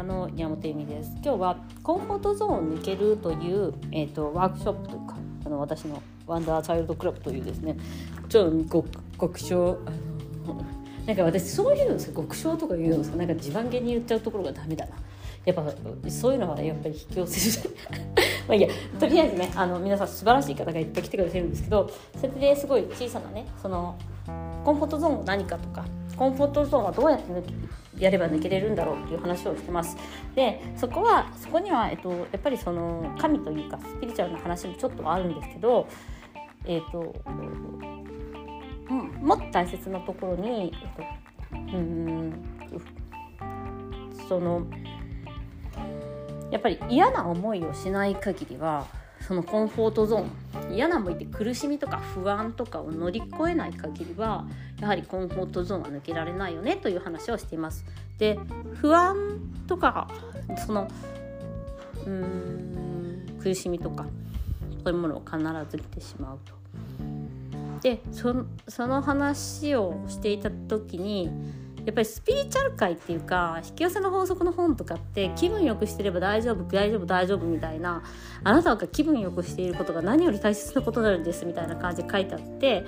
ラーの山本恵美です。今日はコンフォートゾーンを抜けるという、えーと、ワークショップというかあの私のワンダーチャイルドクラブというですねちょっと極小なんか私そういうのです極小とか言うのですなんか自慢げに言っちゃうところがダメだな。やっぱそういうのはやっぱり引き寄せる。まあいいやとりあえずねあの皆さん素晴らしい方がいっぱい来てくれてるんですけどそれですごい小さなねそのコンフォートゾーンは何かとかコンフォートゾーンはどうやって抜けやれば抜けれるんだろうっていう話をしてます。でそこはそこには、えっと、やっぱりその神というかスピリチュアルな話もちょっとあるんですけど、えっと、うん、もっと大切なところに、えっと、うんそのやっぱり嫌な思いをしない限りはそのコンフォートゾーン嫌な思いって苦しみとか不安とかを乗り越えない限りはやはりコンフォートゾーンは抜けられないよねという話をしています。で不安とかそのうーん苦しみとかそういうものを必ず来てしまうと。でその話をしていた時にやっぱりスピリチュアル界っていうか引き寄せの法則の本とかって気分よくしてれば大丈夫大丈夫大丈夫みたいなあなたが気分よくしていることが何より大切なことなんですみたいな感じで書いてあって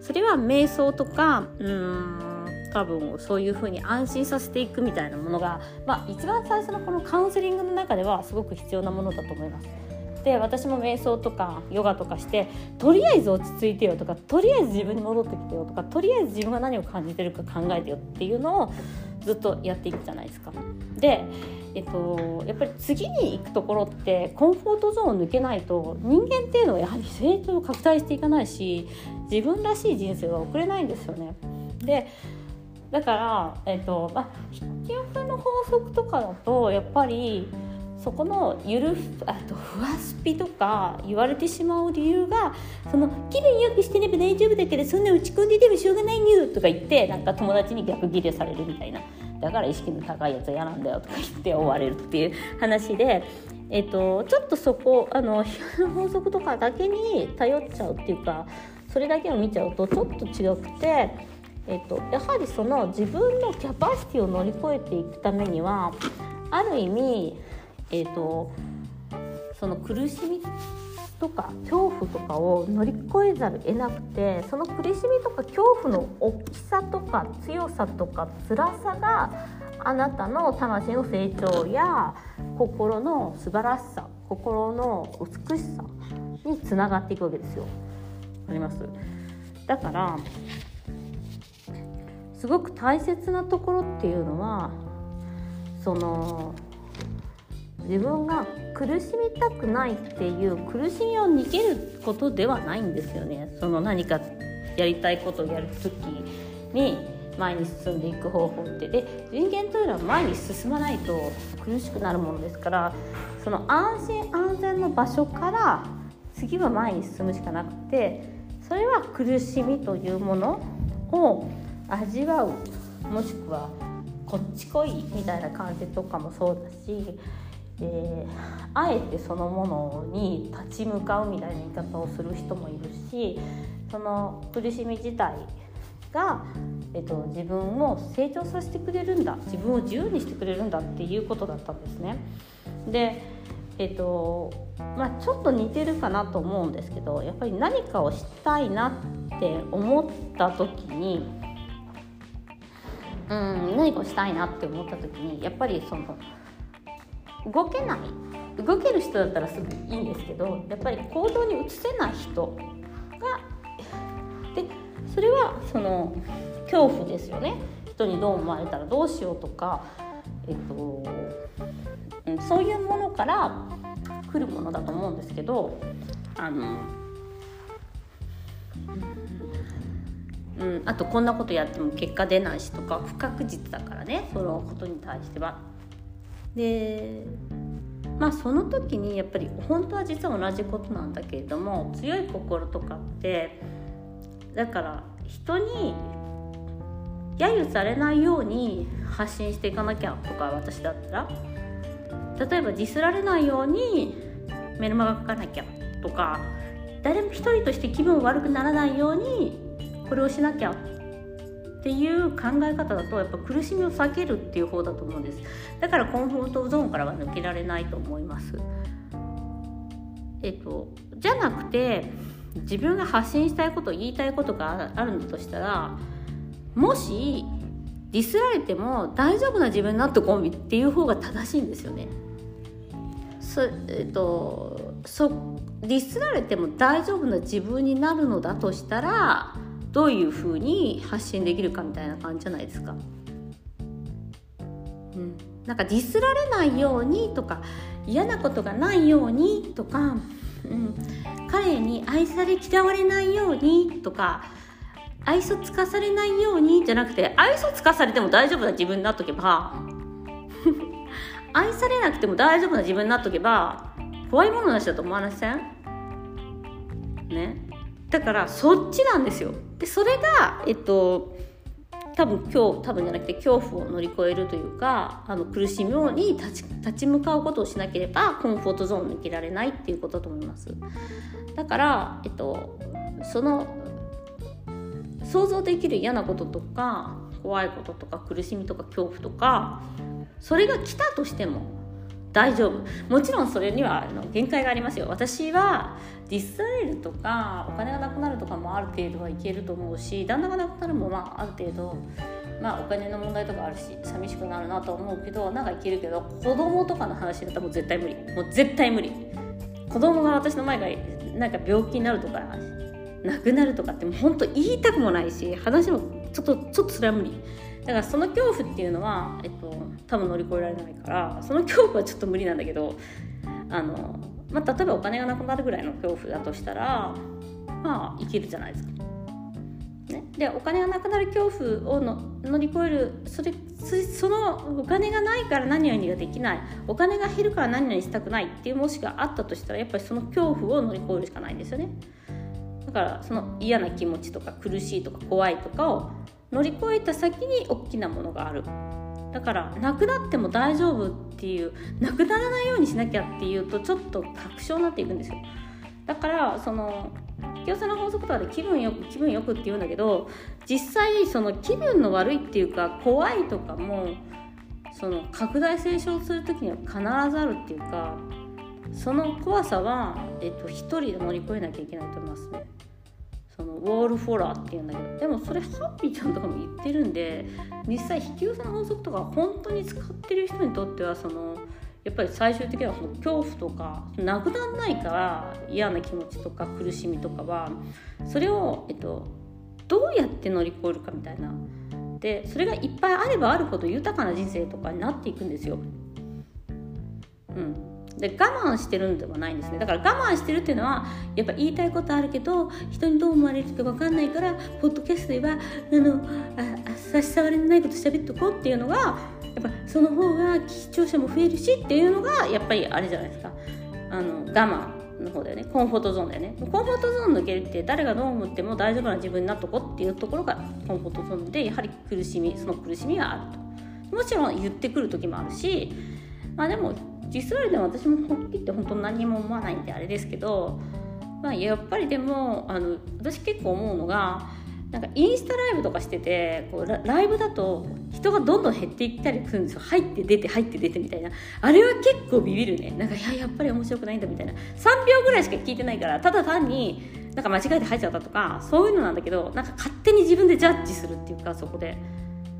それは瞑想とかうん多分そういうふうに安心させていくみたいなものが、まあ、一番最初のこのカウンセリングの中ではすごく必要なものだと思います。で私も瞑想とかヨガとかしてとりあえず落ち着いてよとかとりあえず自分に戻ってきてよとかとりあえず自分が何を感じてるか考えてよっていうのをずっとやっていくじゃないですか。で、えっと、やっぱり次に行くところってコンフォートゾーンを抜けないと人間っていうのはやはり成長を拡大していかないし自分らしい人生は送れないんですよね。でだから、えっとまあ、引き寄せの法則とかだとやっぱりそこのゆるあとふわスピとか言われてしまう理由がその気分よくしてれば大丈夫だけどそんな打ち込んでてもしょうがないにゅとか言ってなんか友達に逆ギレされるみたいなだから意識の高いやつは嫌なんだよとか言って追われるっていう話で。えっと、ちょっとそこあの法則とかだけに頼っちゃうっていうかそれだけを見ちゃうとちょっと違くて、えっと、やはりその自分のキャパシティを乗り越えていくためにはある意味えーと、その苦しみとか恐怖とかを乗り越えざる得なくてその苦しみとか恐怖の大きさとか強さとか辛さがあなたの魂の成長や心の素晴らしさ心の美しさにつながっていくわけですよ。あります？だからすごく大切なところっていうのはその自分が苦しみたくないっていう苦しみを逃げることではないんですよね。その何かやりたいことをやる時に前に進んでいく方法って。で人間というのは前に進まないと苦しくなるものですからその安心安全の場所から次は前に進むしかなくてそれは苦しみというものを味わうもしくはこっち来いみたいな感じとかもそうだしであえてそのものに立ち向かうみたいな言い方をする人もいるしその苦しみ自体が、えっと、自分を成長させてくれるんだ自分を自由にしてくれるんだっていうことだったんですね。でえっとまあ、ちょっと似てるかなと思うんですけどやっぱり何かをしたいなって思った時にうん何かをしたいなって思った時にやっぱりその動けない動ける人だったらすぐいいんですけどやっぱり行動に移せない人がでそれはその恐怖ですよね人にどう思われたらどうしようとか、えっと、そういうものから来るものだと思うんですけどあの、うん、あとこんなことやっても結果出ないしとか不確実だからねそのことに対しては。でまあその時にやっぱり本当は実は同じことなんだけれども強い心とかってだから人に揶揄されないように発信していかなきゃとか私だったら。例えばディスられないようにメルマガ書かなきゃとか誰も一人として気分悪くならないようにこれをしなきゃっていう考え方だとやっぱ苦しみを避けるっていう方だと思うんですだからコンフォートゾーンからは抜けられないと思いますえっとじゃなくて自分が発信したいこと言いたいことがあるんだとしたらもしディスられても大丈夫な自分になってこうっていう方が正しいんですよね。そえっとそディスられても大丈夫な自分になるのだとしたらどういうふうに発信できるかみたいな感じじゃないですか。うん、なんかディスられないようにとか嫌なことがないようにとか、うん、彼に愛され嫌われないようにとか愛想つかされないようにじゃなくて愛想つかされても大丈夫な自分になっとけば 愛されなくても大丈夫な自分になっとけば怖いものなしだと思わませんね。だからそっちなんですよ。でそれがえっと多分今日多分じゃなくて恐怖を乗り越えるというかあの苦しみに立ち立ち向かうことをしなければコンフォートゾーン抜けられないっていうことだと思います。だからえっとその想像できる嫌なこととか怖いこととか苦しみとか恐怖とかそれが来たとしても大丈夫。もちろんそれにはあの限界がありますよ。私はディスられるとかお金がなくなるとかもある程度はいけると思うし旦那がなくなるもまあある程度まあお金の問題とかあるし寂しくなるなと思うけどなんかいけるけど子供とかの話だったらもう絶対無理。もう絶対無理。子供が私の前がなんか病気になるとかなくなるとかってもう本当言いたくもないし話もちょっとちょっとそれは無理。だからその恐怖っていうのは、えっと、多分乗り越えられないからその恐怖はちょっと無理なんだけどあの、まあ、例えばお金がなくなるぐらいの恐怖だとしたらまあいけるじゃないですか。ね、でお金がなくなる恐怖をの乗り越えるそれそのお金がないから何々ができないお金が減るから何々したくないっていうもしがあったとしたらやっぱりその恐怖を乗り越えるしかないんですよね。だからその嫌な気持ちとか苦しいとか怖いとかを乗り越えた先に大きなものがあるだからなくなっても大丈夫っていうなくならないようにしなきゃっていうとちょっと確証になっていくんですよだからその引き寄せの法則とかで気分よく気分よくって言うんだけど実際その気分の悪いっていうか怖いとかもその拡大成長する時には必ずあるっていうかその怖さは、えっと、一人で乗り越えなきゃいけないと思いますね。そのウォールフォラーっていうんだけどでもそれハッピーちゃんとかも言ってるんで実際引き寄せの法則とか本当に使ってる人にとってはそのやっぱり最終的にはその恐怖とかなくならないから嫌な気持ちとか苦しみとかはそれを、えっと、どうやって乗り越えるかみたいなでそれがいっぱいあればあるほど豊かな人生とかになっていくんですよ。うんで我慢してるんではないんですね。だから我慢してるっていうのはやっぱ言いたいことあるけど人にどう思われるか分かんないからポッドキャストではあのあ差し障りのないこと喋っとこうっていうのがやっぱその方が視聴者も増えるしっていうのがやっぱりあれじゃないですか。あの我慢の方だよね。コンフォートゾーンだよね。コンフォートゾーン抜けるって誰がどう思っても大丈夫な自分になっとこうっていうところがコンフォートゾーンでやはり苦しみその苦しみはあると。もちろん言ってくる時もあるしまあでも実際でも私も本気って本当何も思わないんであれですけど、まあ、やっぱりでもあの私結構思うのがなんかインスタライブとかしててこうライブだと人がどんどん減っていったりするんですよ。入って出て入って出てみたいな。あれは結構ビビるね。なんかいややっぱり面白くないんだみたいな。3秒ぐらいしか聞いてないからただ単になんか間違えて入っちゃったとかそういうのなんだけどなんか勝手に自分でジャッジするっていうかそこで。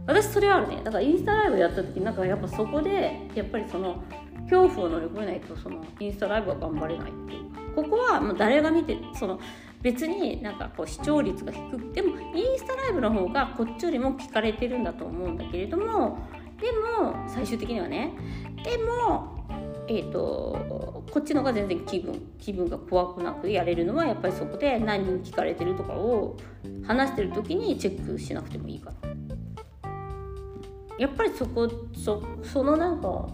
私それはあるね。だからインスタライブやった時なんかやっぱそこでやっぱりその恐怖を乗り越えないとそのインスタライブは頑張れないっていう。ここはもう誰が見てその別になんかこう視聴率が低くてもインスタライブの方がこっちよりも聞かれてるんだと思うんだけれどもでも最終的にはねでもえーと、こっちの方が全然気分気分が怖くなくやれるのはやっぱりそこで何人聞かれてるとかを話してる時にチェックしなくてもいいから。やっぱりそこそそのなんか、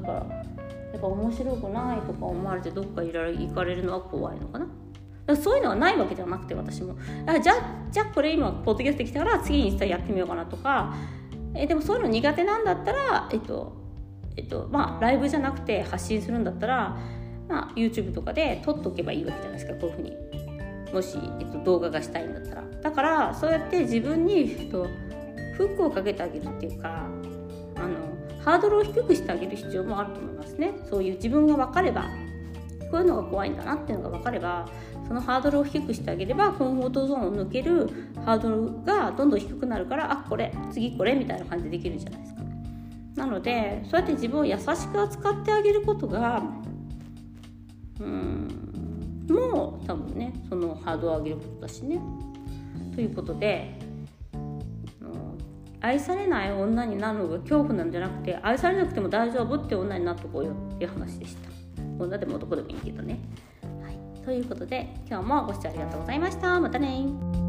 だからやっぱ面白くないとか思われてどっかいら行かれるのは怖いのかな。だそういうのはないわけじゃなくて私も。あじゃじゃあこれ今ポッドキャスト来たら次にインスタやってみようかなとか。えでもそういうの苦手なんだったらえっとえっとまあライブじゃなくて発信するんだったら、まあ、YouTube とかで撮っとけばいいわけじゃないですかこういうふうに。もし、えっと、動画がしたいんだったら。だからそうやって自分に、えっと、フックをかけてあげるっていうかハードルを低くしてあげる必要もあると思いますね。そういう自分が分かればこういうのが怖いんだなっていうのが分かればそのハードルを低くしてあげればコンフォートゾーンを抜けるハードルがどんどん低くなるからあこれ次これみたいな感じでできるじゃないですか。なのでそうやって自分を優しく扱ってあげることがうんもう多分ねそのハードルを上げることだしね。ということで愛されない女になるのが恐怖なんじゃなくて愛されなくても大丈夫って女になっとこうよっていう話でした。女でも男でもいいけどね、はい、ということで今日もご視聴ありがとうございました。またね